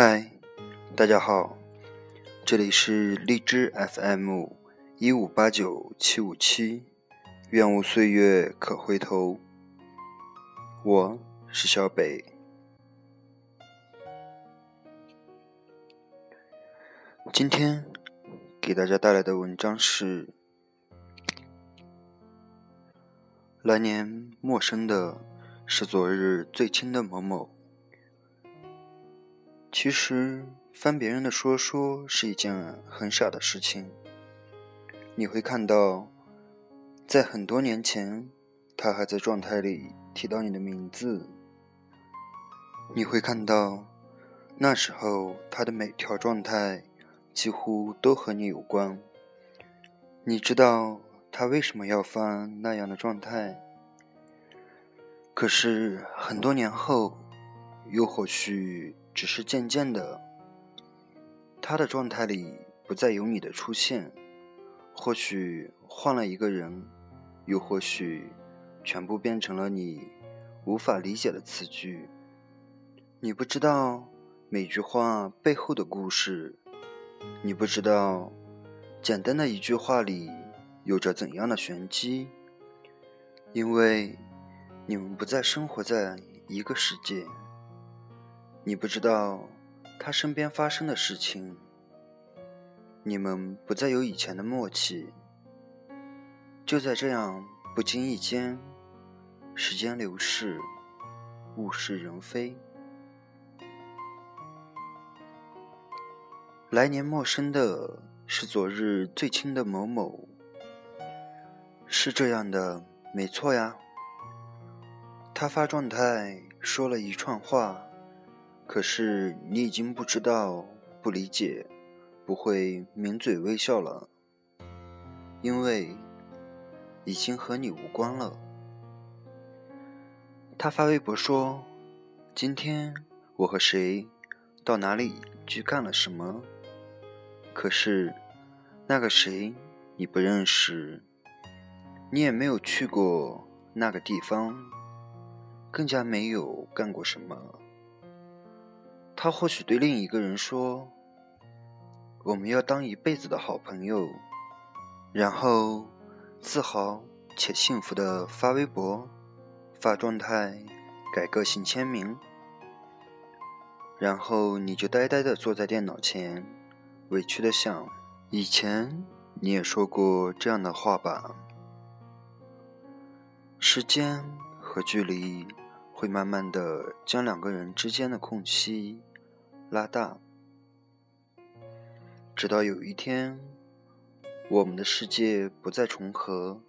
嗨，大家好，这里是荔枝 FM 一五八九七五七，愿无岁月可回头。我是小北，今天给大家带来的文章是：来年陌生的是昨日最亲的某某。其实翻别人的说说是一件很傻的事情。你会看到，在很多年前，他还在状态里提到你的名字。你会看到，那时候他的每条状态几乎都和你有关。你知道他为什么要发那样的状态？可是很多年后，又或许……只是渐渐的，他的状态里不再有你的出现，或许换了一个人，又或许全部变成了你无法理解的词句。你不知道每句话背后的故事，你不知道简单的一句话里有着怎样的玄机，因为你们不再生活在一个世界。你不知道他身边发生的事情，你们不再有以前的默契。就在这样不经意间，时间流逝，物是人非。来年陌生的是昨日最亲的某某，是这样的，没错呀。他发状态说了一串话。可是你已经不知道、不理解、不会抿嘴微笑了，因为已经和你无关了。他发微博说：“今天我和谁到哪里去干了什么？”可是那个谁你不认识，你也没有去过那个地方，更加没有干过什么。他或许对另一个人说：“我们要当一辈子的好朋友。”然后自豪且幸福的发微博、发状态、改个性签名。然后你就呆呆的坐在电脑前，委屈的想：以前你也说过这样的话吧？时间和距离会慢慢的将两个人之间的空隙。拉大，直到有一天，我们的世界不再重合，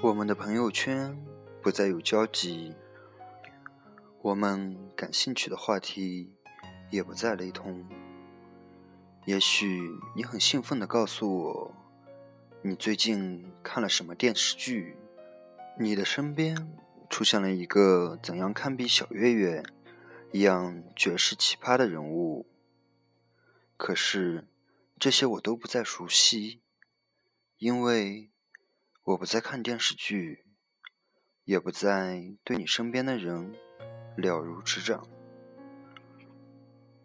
我们的朋友圈不再有交集，我们感兴趣的话题也不再雷同。也许你很兴奋的告诉我，你最近看了什么电视剧？你的身边出现了一个怎样堪比小月月？一样绝世奇葩的人物，可是这些我都不再熟悉，因为我不再看电视剧，也不再对你身边的人了如指掌。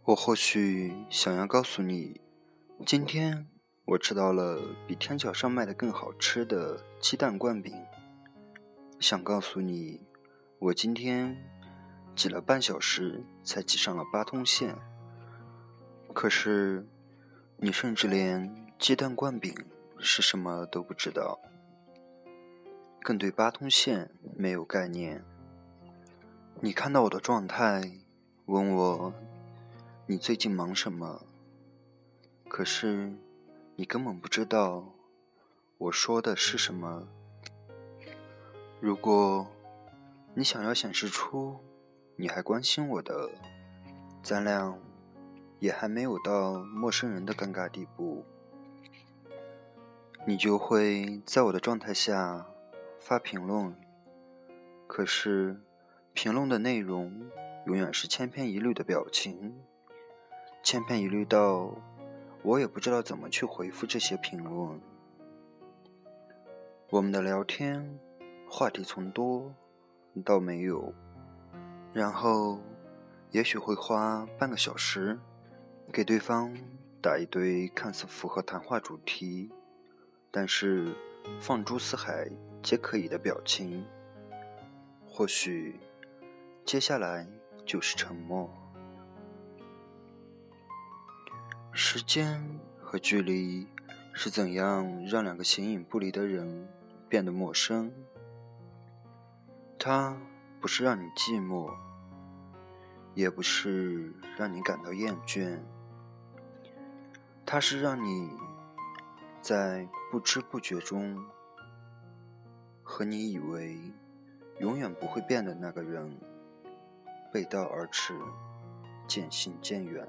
我或许想要告诉你，今天我吃到了比天桥上卖的更好吃的鸡蛋灌饼。想告诉你，我今天。挤了半小时才挤上了八通线，可是你甚至连鸡蛋灌饼是什么都不知道，更对八通线没有概念。你看到我的状态，问我你最近忙什么？可是你根本不知道我说的是什么。如果你想要显示出。你还关心我的，咱俩也还没有到陌生人的尴尬地步，你就会在我的状态下发评论。可是评论的内容永远是千篇一律的表情，千篇一律到我也不知道怎么去回复这些评论。我们的聊天话题从多到没有。然后，也许会花半个小时给对方打一堆看似符合谈话主题，但是放诸四海皆可以的表情。或许接下来就是沉默。时间和距离是怎样让两个形影不离的人变得陌生？他不是让你寂寞。也不是让你感到厌倦，它是让你在不知不觉中和你以为永远不会变的那个人背道而驰，渐行渐远。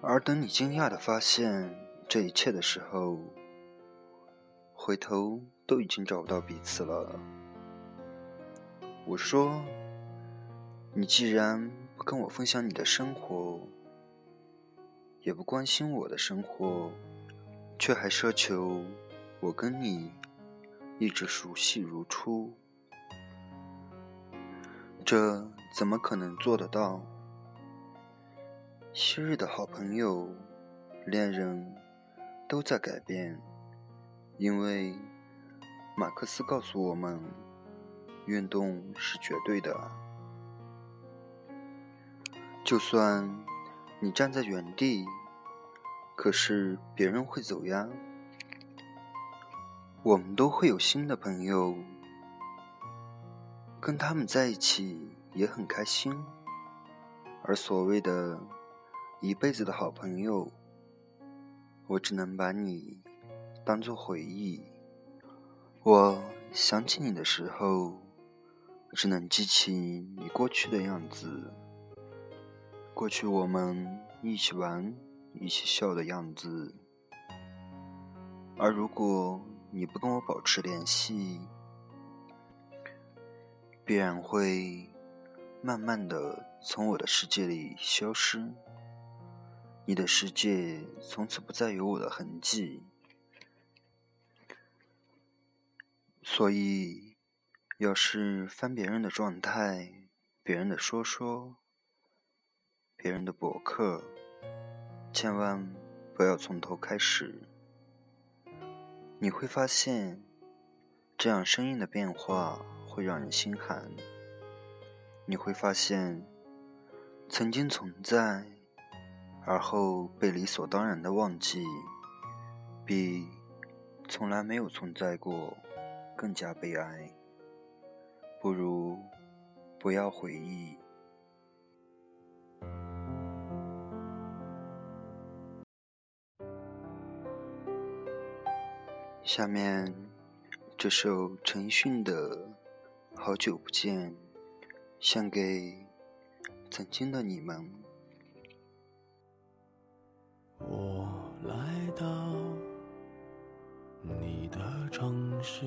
而等你惊讶的发现这一切的时候，回头都已经找不到彼此了。我说。你既然不跟我分享你的生活，也不关心我的生活，却还奢求我跟你一直熟悉如初，这怎么可能做得到？昔日的好朋友、恋人，都在改变，因为马克思告诉我们，运动是绝对的。就算你站在原地，可是别人会走呀。我们都会有新的朋友，跟他们在一起也很开心。而所谓的一辈子的好朋友，我只能把你当做回忆。我想起你的时候，只能记起你过去的样子。过去我们一起玩、一起笑的样子，而如果你不跟我保持联系，必然会慢慢的从我的世界里消失，你的世界从此不再有我的痕迹。所以，要是翻别人的状态、别人的说说。别人的博客，千万不要从头开始。你会发现，这样声音的变化会让人心寒。你会发现，曾经存在，而后被理所当然的忘记，比从来没有存在过更加悲哀。不如不要回忆。下面这首陈奕迅的《好久不见》，献给曾经的你们。我来到你的城市，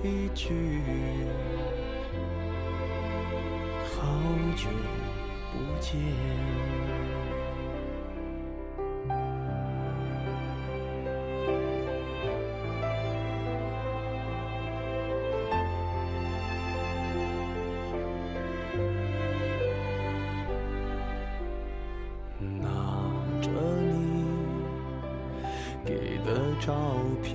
一句好久不见。拿着你给的照片，